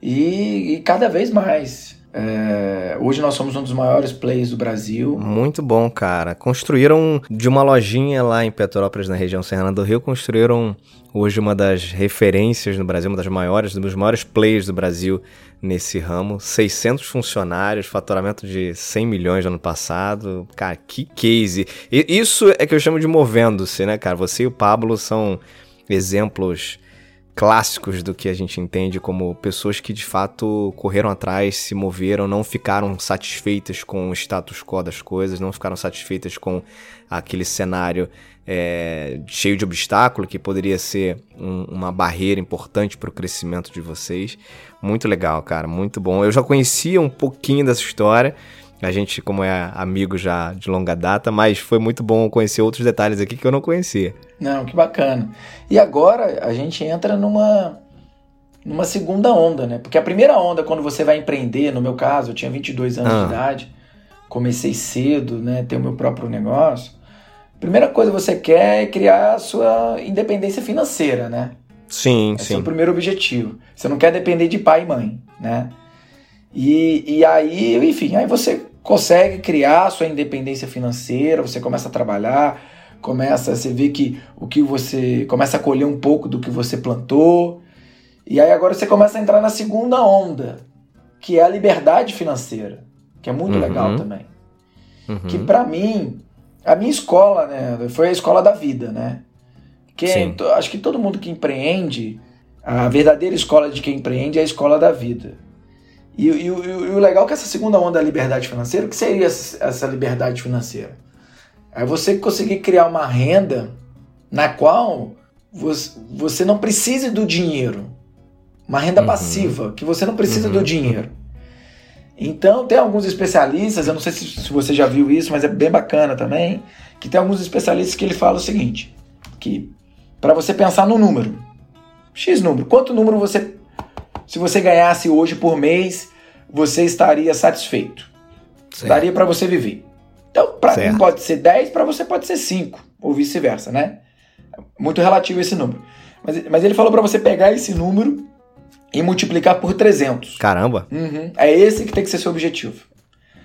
[SPEAKER 2] e, e cada vez mais. É, hoje nós somos um dos maiores players do Brasil.
[SPEAKER 3] Muito bom, cara. Construíram de uma lojinha lá em Petrópolis, na região Serrana do Rio, construíram hoje uma das referências no Brasil, uma das maiores, um dos maiores players do Brasil nesse ramo. 600 funcionários, faturamento de 100 milhões no ano passado. Cara, que case. E isso é que eu chamo de movendo-se, né, cara? Você e o Pablo são exemplos clássicos do que a gente entende como pessoas que de fato correram atrás, se moveram, não ficaram satisfeitas com o status quo das coisas, não ficaram satisfeitas com aquele cenário é, cheio de obstáculo que poderia ser um, uma barreira importante para o crescimento de vocês. Muito legal, cara, muito bom. Eu já conhecia um pouquinho dessa história. A gente, como é amigo já de longa data, mas foi muito bom conhecer outros detalhes aqui que eu não conhecia.
[SPEAKER 2] Não, que bacana. E agora a gente entra numa numa segunda onda, né? Porque a primeira onda, quando você vai empreender, no meu caso, eu tinha 22 anos ah. de idade, comecei cedo, né? Ter o meu próprio negócio. Primeira coisa que você quer é criar a sua independência financeira, né?
[SPEAKER 3] Sim,
[SPEAKER 2] Esse
[SPEAKER 3] sim.
[SPEAKER 2] é o primeiro objetivo. Você não quer depender de pai e mãe, né? E, e aí, enfim, aí você consegue criar a sua independência financeira, você começa a trabalhar, começa, você vê que o que você começa a colher um pouco do que você plantou. E aí agora você começa a entrar na segunda onda, que é a liberdade financeira, que é muito uhum. legal também. Uhum. Que para mim a minha escola, né, foi a escola da vida, né? Que é, acho que todo mundo que empreende, a verdadeira escola de quem empreende é a escola da vida. E, e, e, o legal é que essa segunda onda da liberdade financeira, o que seria essa liberdade financeira? É você conseguir criar uma renda na qual você não precise do dinheiro. Uma renda uhum. passiva, que você não precisa uhum. do dinheiro. Então, tem alguns especialistas, eu não sei se, se, você já viu isso, mas é bem bacana também, que tem alguns especialistas que ele fala o seguinte, que para você pensar no número, X número, quanto número você, se você ganhasse hoje por mês, você estaria satisfeito? Certo. Daria para você viver. Então, para mim pode ser 10, para você pode ser 5, ou vice-versa, né? Muito relativo esse número. Mas, mas ele falou para você pegar esse número e multiplicar por 300.
[SPEAKER 3] Caramba!
[SPEAKER 2] Uhum. É esse que tem que ser seu objetivo.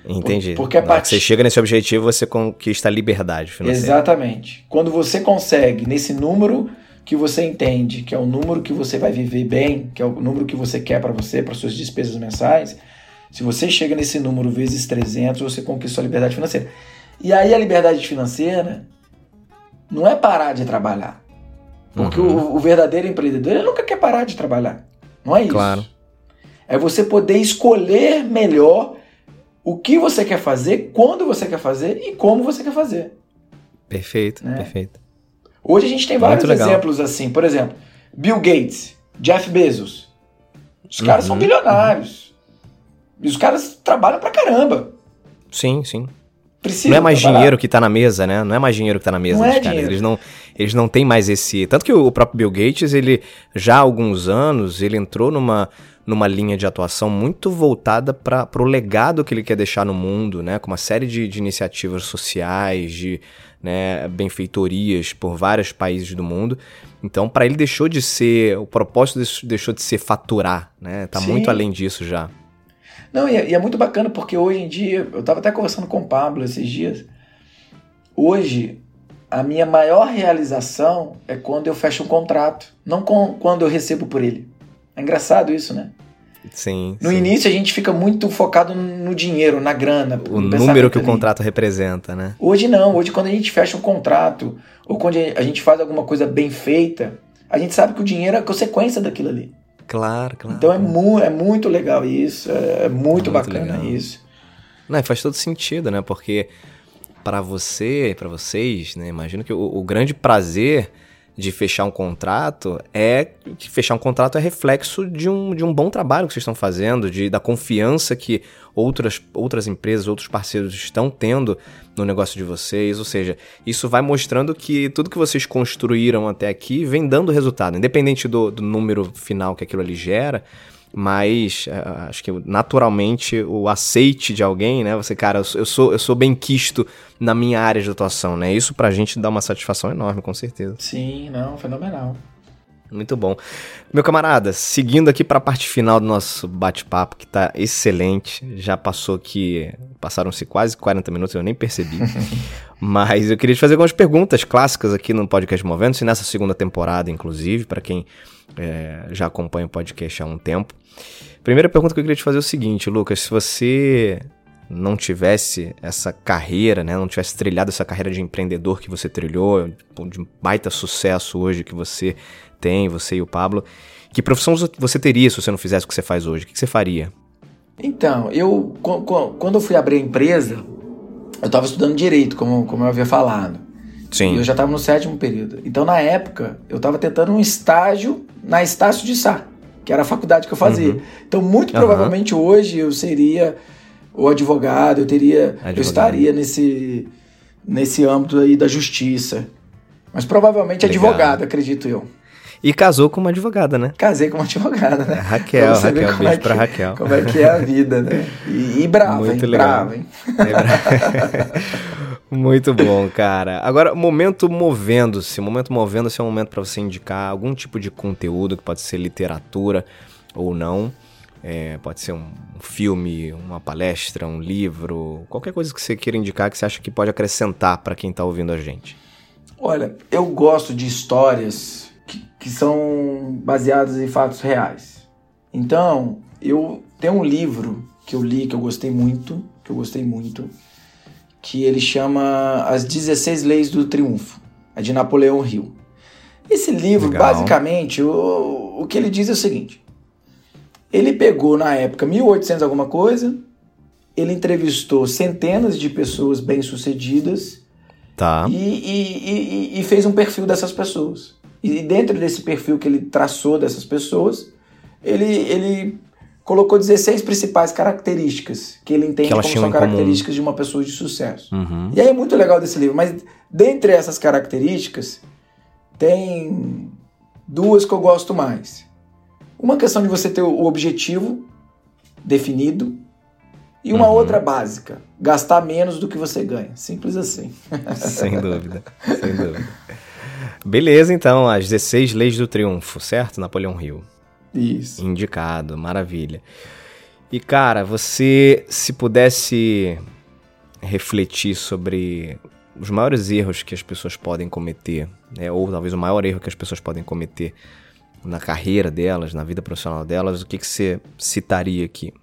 [SPEAKER 3] Entendi. Porque a partir... você chega nesse objetivo, você conquista a liberdade financeira.
[SPEAKER 2] Exatamente. Quando você consegue, nesse número que você entende, que é o número que você vai viver bem, que é o número que você quer para você, para suas despesas mensais, se você chega nesse número vezes 300, você conquista a liberdade financeira. E aí a liberdade financeira não é parar de trabalhar. Porque uhum. o, o verdadeiro empreendedor ele nunca quer parar de trabalhar. Não é isso.
[SPEAKER 3] Claro.
[SPEAKER 2] É você poder escolher melhor o que você quer fazer, quando você quer fazer e como você quer fazer.
[SPEAKER 3] Perfeito, né? perfeito.
[SPEAKER 2] Hoje a gente tem vários exemplos assim. Por exemplo, Bill Gates, Jeff Bezos. Os caras uhum, são bilionários. Uhum. E os caras trabalham pra caramba.
[SPEAKER 3] Sim, sim. Precisa não é mais trabalhar. dinheiro que tá na mesa, né? Não é mais dinheiro que tá na mesa
[SPEAKER 2] não é
[SPEAKER 3] caras. Eles não, eles não têm mais esse. Tanto que o próprio Bill Gates, ele já há alguns anos, ele entrou numa, numa linha de atuação muito voltada para o legado que ele quer deixar no mundo, né? Com uma série de, de iniciativas sociais, de né, benfeitorias por vários países do mundo. Então, para ele deixou de ser. O propósito deixou de ser faturar, né? Tá Sim. muito além disso já.
[SPEAKER 2] Não, e é, e é, muito bacana porque hoje em dia, eu estava até conversando com o Pablo esses dias. Hoje, a minha maior realização é quando eu fecho um contrato, não com, quando eu recebo por ele. É engraçado isso, né?
[SPEAKER 3] Sim.
[SPEAKER 2] No
[SPEAKER 3] sim.
[SPEAKER 2] início a gente fica muito focado no dinheiro, na grana.
[SPEAKER 3] O número que ali. o contrato representa, né?
[SPEAKER 2] Hoje não. Hoje, quando a gente fecha um contrato ou quando a gente faz alguma coisa bem feita, a gente sabe que o dinheiro é a consequência daquilo ali.
[SPEAKER 3] Claro, claro.
[SPEAKER 2] Então é, mu é muito legal isso, é muito, muito bacana legal. isso.
[SPEAKER 3] Não, faz todo sentido, né? Porque para você, para vocês, né? Imagino que o, o, grande prazer de fechar um contrato é que fechar um contrato é reflexo de um, de um bom trabalho que vocês estão fazendo, de, da confiança que outras, outras empresas, outros parceiros estão tendo no negócio de vocês. Ou seja, isso vai mostrando que tudo que vocês construíram até aqui vem dando resultado, independente do, do número final que aquilo ali gera mas uh, acho que naturalmente o aceite de alguém, né? Você, cara, eu sou, eu sou bem quisto na minha área de atuação, né? Isso pra gente dá uma satisfação enorme, com certeza.
[SPEAKER 2] Sim, não, fenomenal.
[SPEAKER 3] Muito bom. Meu camarada, seguindo aqui para a parte final do nosso bate-papo, que tá excelente. Já passou aqui, passaram-se quase 40 minutos, eu nem percebi. Mas eu queria te fazer algumas perguntas clássicas aqui no podcast Movendo-se, nessa segunda temporada, inclusive, para quem é, já acompanha o podcast há um tempo. Primeira pergunta que eu queria te fazer é o seguinte, Lucas: se você não tivesse essa carreira, né, não tivesse trilhado essa carreira de empreendedor que você trilhou, de baita sucesso hoje que você tem, você e o Pablo, que profissão você teria se você não fizesse o que você faz hoje? O que você faria?
[SPEAKER 2] Então, eu quando eu fui abrir a empresa, eu estava estudando direito, como, como eu havia falado.
[SPEAKER 3] Sim.
[SPEAKER 2] E eu já estava no sétimo período. Então, na época, eu estava tentando um estágio na Estácio de Sá, que era a faculdade que eu fazia. Uhum. Então, muito uhum. provavelmente hoje eu seria o advogado, eu teria, advogado. eu estaria nesse nesse âmbito aí da justiça. Mas provavelmente Legal. advogado, acredito eu.
[SPEAKER 3] E casou com uma advogada, né?
[SPEAKER 2] Casei com uma advogada, né?
[SPEAKER 3] Raquel, Raquel, beijo é que, pra Raquel.
[SPEAKER 2] Como é que é a vida, né? E, e brava, Muito hein? Legal. Brava, hein?
[SPEAKER 3] É Muito bom, cara. Agora, momento movendo-se. Momento movendo-se é um momento para você indicar algum tipo de conteúdo, que pode ser literatura ou não. É, pode ser um filme, uma palestra, um livro, qualquer coisa que você queira indicar que você acha que pode acrescentar para quem está ouvindo a gente.
[SPEAKER 2] Olha, eu gosto de histórias que, que são baseadas em fatos reais. Então, eu tenho um livro que eu li que eu gostei muito, que eu gostei muito, que ele chama As 16 Leis do Triunfo, é de Napoleão Hill. Esse livro, Legal. basicamente, o, o que ele diz é o seguinte: ele pegou na época 1800 alguma coisa, ele entrevistou centenas de pessoas bem-sucedidas
[SPEAKER 3] tá.
[SPEAKER 2] e, e, e, e, fez um perfil dessas pessoas. E dentro desse perfil que ele traçou dessas pessoas, ele, ele colocou 16 principais características que ele entende que como são características comum. de uma pessoa de sucesso.
[SPEAKER 3] Uhum.
[SPEAKER 2] E aí é muito legal desse livro, mas dentre essas características, tem duas que eu gosto mais. Uma questão de você ter o objetivo definido e uma uhum. outra básica, gastar menos do que você ganha. Simples assim.
[SPEAKER 3] Sem dúvida, sem dúvida. Beleza, então, as 16 leis do triunfo, certo? Napoleão Hill.
[SPEAKER 2] Isso.
[SPEAKER 3] Indicado, maravilha. E cara, você se pudesse refletir sobre os maiores erros que as pessoas podem cometer, né? ou talvez o maior erro que as pessoas podem cometer na carreira delas, na vida profissional delas, o que, que você citaria aqui?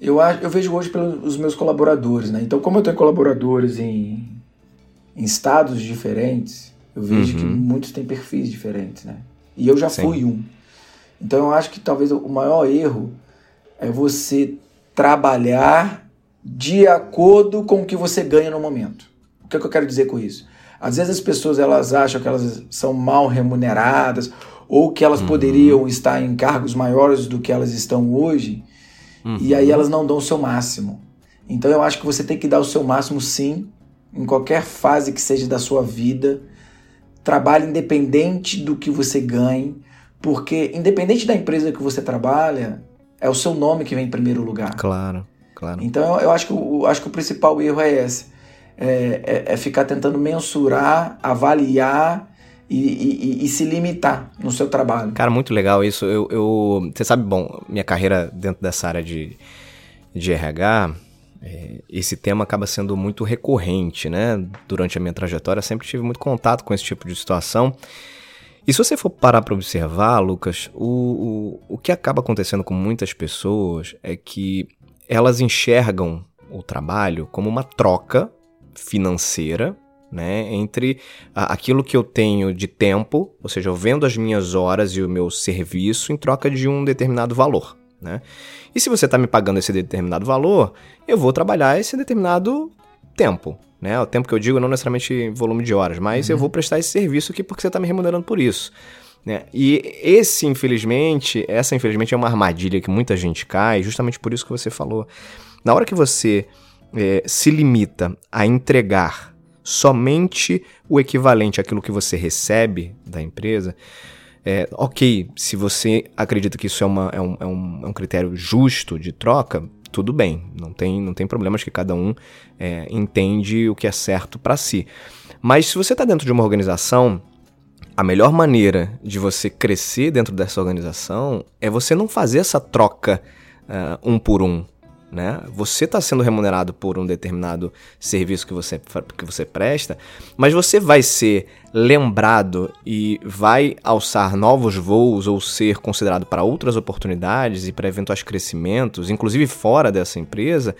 [SPEAKER 2] Eu, eu vejo hoje pelos meus colaboradores, né? Então, como eu tenho colaboradores em, em estados diferentes, eu vejo uhum. que muitos têm perfis diferentes, né? E eu já Sim. fui um. Então eu acho que talvez o maior erro é você trabalhar de acordo com o que você ganha no momento. O que, é que eu quero dizer com isso? Às vezes as pessoas elas acham que elas são mal remuneradas ou que elas uhum. poderiam estar em cargos maiores do que elas estão hoje uhum. e aí elas não dão o seu máximo. Então eu acho que você tem que dar o seu máximo sim, em qualquer fase que seja da sua vida trabalhe independente do que você ganhe, porque independente da empresa que você trabalha, é o seu nome que vem em primeiro lugar.
[SPEAKER 3] Claro, claro.
[SPEAKER 2] Então eu acho que, eu acho que o principal erro é esse. É, é, é ficar tentando mensurar, avaliar e, e, e, se limitar no seu trabalho.
[SPEAKER 3] Cara, muito legal isso. Eu, eu, você sabe, bom, minha carreira dentro dessa área de, de RH, é, esse tema acaba sendo muito recorrente, né? Durante a minha trajetória, sempre tive muito contato com esse tipo de situação. E se você for parar para observar, Lucas, o, o, o que acaba acontecendo com muitas pessoas é que elas enxergam o trabalho como uma troca financeira né, entre aquilo que eu tenho de tempo, ou seja, eu vendo as minhas horas e o meu serviço em troca de um determinado valor. Né? E se você está me pagando esse determinado valor, eu vou trabalhar esse determinado tempo. Né? O tempo que eu digo não necessariamente volume de horas, mas uhum. eu vou prestar esse serviço aqui porque você está me remunerando por isso. Né? E esse, infelizmente, essa infelizmente é uma armadilha que muita gente cai, justamente por isso que você falou. Na hora que você é, se limita a entregar somente o equivalente àquilo que você recebe da empresa, é, ok, se você acredita que isso é, uma, é, um, é, um, é um critério justo de troca, tudo bem, não tem, não tem problema, acho que cada um é, entende o que é certo para si. Mas se você está dentro de uma organização, a melhor maneira de você crescer dentro dessa organização é você não fazer essa troca uh, um por um né? Você está sendo remunerado por um determinado serviço que você, que você presta, mas você vai ser lembrado e vai alçar novos voos ou ser considerado para outras oportunidades e para eventuais crescimentos, inclusive fora dessa empresa,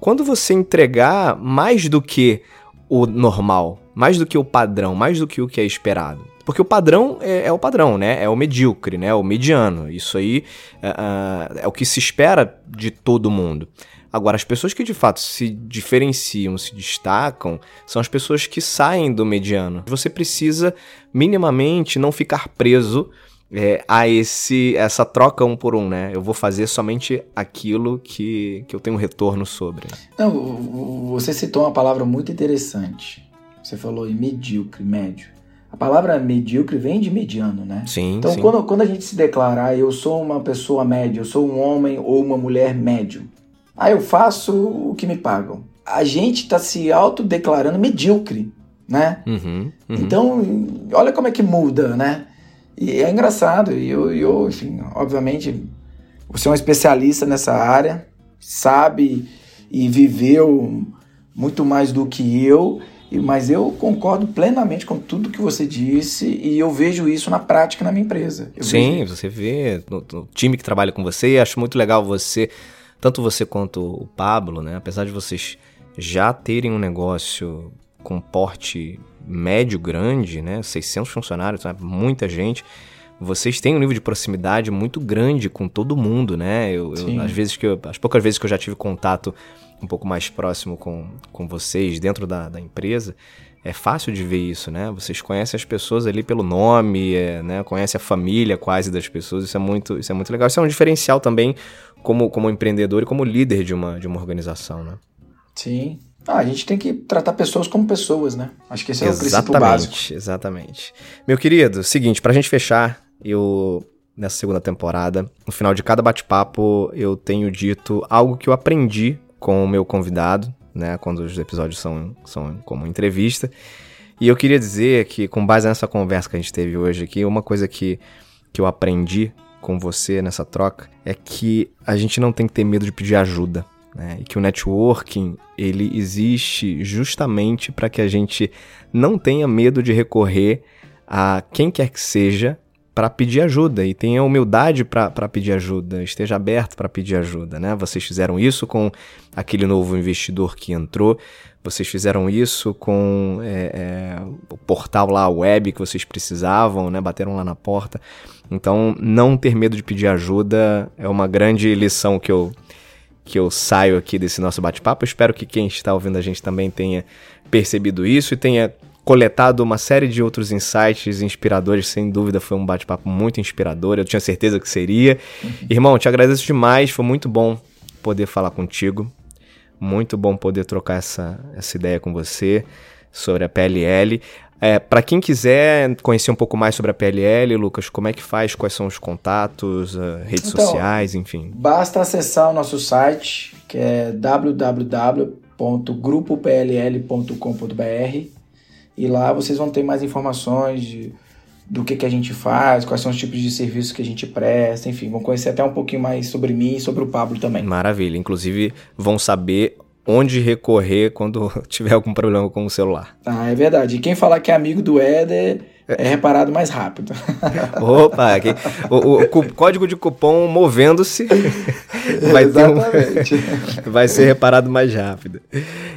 [SPEAKER 3] quando você entregar mais do que o normal, mais do que o padrão, mais do que o que é esperado. Porque o padrão é, é, o padrão, né? É o medíocre, né? É o mediano. Isso aí uh, é o que se espera de todo mundo. Agora, as pessoas que de fato se diferenciam, se destacam, são as pessoas que saem do mediano. Você precisa minimamente não ficar preso é, a esse essa troca um por um, né? Eu vou fazer somente aquilo que, que eu tenho retorno sobre.
[SPEAKER 2] Não, você citou uma palavra muito interessante. Você falou em medíocre, médio. A palavra medíocre vem de mediano, né?
[SPEAKER 3] Sim.
[SPEAKER 2] Então,
[SPEAKER 3] sim.
[SPEAKER 2] Quando, quando a gente se declarar, eu sou uma pessoa média, eu sou um homem ou uma mulher médio, aí eu faço o que me pagam. A gente está se autodeclarando medíocre, né?
[SPEAKER 3] Uhum, uhum.
[SPEAKER 2] Então, olha como é que muda, né? E é engraçado, e eu, eu, enfim, obviamente, você é um especialista nessa área, sabe e viveu muito mais do que eu, mas eu concordo plenamente com tudo que você disse e eu vejo isso na prática na minha empresa. Eu
[SPEAKER 3] Sim, você vê no, no, time que trabalha com você, acho muito legal você, tanto você quanto o Pablo, né? Apesar de vocês já terem um negócio com porte médio grande, né? 600 funcionários, muita gente. Vocês têm um nível de proximidade muito grande com todo mundo, né? Eu, eu às vezes que eu, as poucas vezes que eu já tive contato um pouco mais próximo com, com vocês dentro da, da empresa, é fácil de ver isso, né? Vocês conhecem as pessoas ali pelo nome, é, né? Conhecem a família quase das pessoas, isso é muito, isso é muito legal. Isso é um diferencial também como, como empreendedor e como líder de uma, de uma organização, né?
[SPEAKER 2] Sim. Ah, a gente tem que tratar pessoas como pessoas, né? Acho que esse é exatamente, o princípio básico.
[SPEAKER 3] Exatamente. Meu querido, seguinte, pra gente fechar, eu nessa segunda temporada, no final de cada bate-papo, eu tenho dito algo que eu aprendi com o meu convidado, né, quando os episódios são, são como entrevista. E eu queria dizer que, com base nessa conversa que a gente teve hoje aqui, uma coisa que, que eu aprendi com você nessa troca é que a gente não tem que ter medo de pedir ajuda. Né? E que o networking ele existe justamente para que a gente não tenha medo de recorrer a quem quer que seja para pedir ajuda e tenha humildade para pedir ajuda, esteja aberto para pedir ajuda, né? Vocês fizeram isso com aquele novo investidor que entrou, vocês fizeram isso com é, é, o portal lá, web que vocês precisavam, né? Bateram lá na porta. Então, não ter medo de pedir ajuda é uma grande lição que eu que eu saio aqui desse nosso bate-papo. Espero que quem está ouvindo a gente também tenha percebido isso e tenha coletado uma série de outros insights inspiradores. Sem dúvida, foi um bate-papo muito inspirador. Eu tinha certeza que seria. Uhum. Irmão, te agradeço demais. Foi muito bom poder falar contigo. Muito bom poder trocar essa, essa ideia com você sobre a PLL. É, para quem quiser conhecer um pouco mais sobre a PLL, Lucas, como é que faz? Quais são os contatos, uh, redes então, sociais, enfim?
[SPEAKER 2] Basta acessar o nosso site, que é www.grupopll.com.br e lá vocês vão ter mais informações de, do que, que a gente faz, quais são os tipos de serviços que a gente presta, enfim, vão conhecer até um pouquinho mais sobre mim e sobre o Pablo também.
[SPEAKER 3] Maravilha. Inclusive, vão saber onde recorrer quando tiver algum problema com o celular.
[SPEAKER 2] Ah, é verdade. E quem falar que é amigo do Éder é reparado mais rápido.
[SPEAKER 3] Opa, aqui, o, o, o, código de cupom movendo-se vai, um, vai ser reparado mais rápido.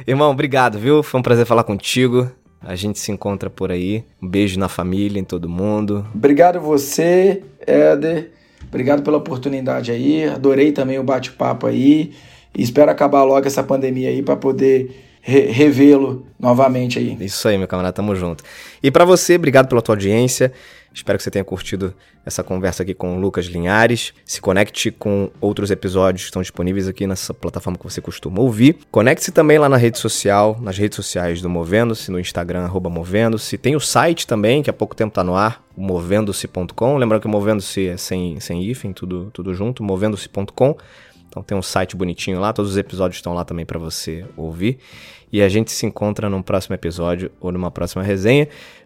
[SPEAKER 3] Irmão, obrigado, viu? Foi um prazer falar contigo. A gente se encontra por aí. Um beijo na família, em todo mundo.
[SPEAKER 2] Obrigado você, Éder. Obrigado pela oportunidade aí. Adorei também o bate-papo aí. E espero acabar logo essa pandemia aí para poder re revê-lo novamente aí.
[SPEAKER 3] Isso aí, meu camarada, tamo junto. E para você, obrigado pela tua audiência. Espero que você tenha curtido essa conversa aqui com o Lucas Linhares. Se conecte com outros episódios que estão disponíveis aqui nessa plataforma que você costuma ouvir. Conecte-se também lá na rede social, nas redes sociais do Movendo-se, no Instagram, arroba Movendo-se. Tem o site também, que há pouco tempo está no ar, movendo-se.com. Lembrando que Movendo-se é sem, sem hífen, tudo, tudo junto, movendo-se.com. Então tem um site bonitinho lá, todos os episódios estão lá também para você ouvir. E a gente se encontra num próximo episódio ou numa próxima resenha.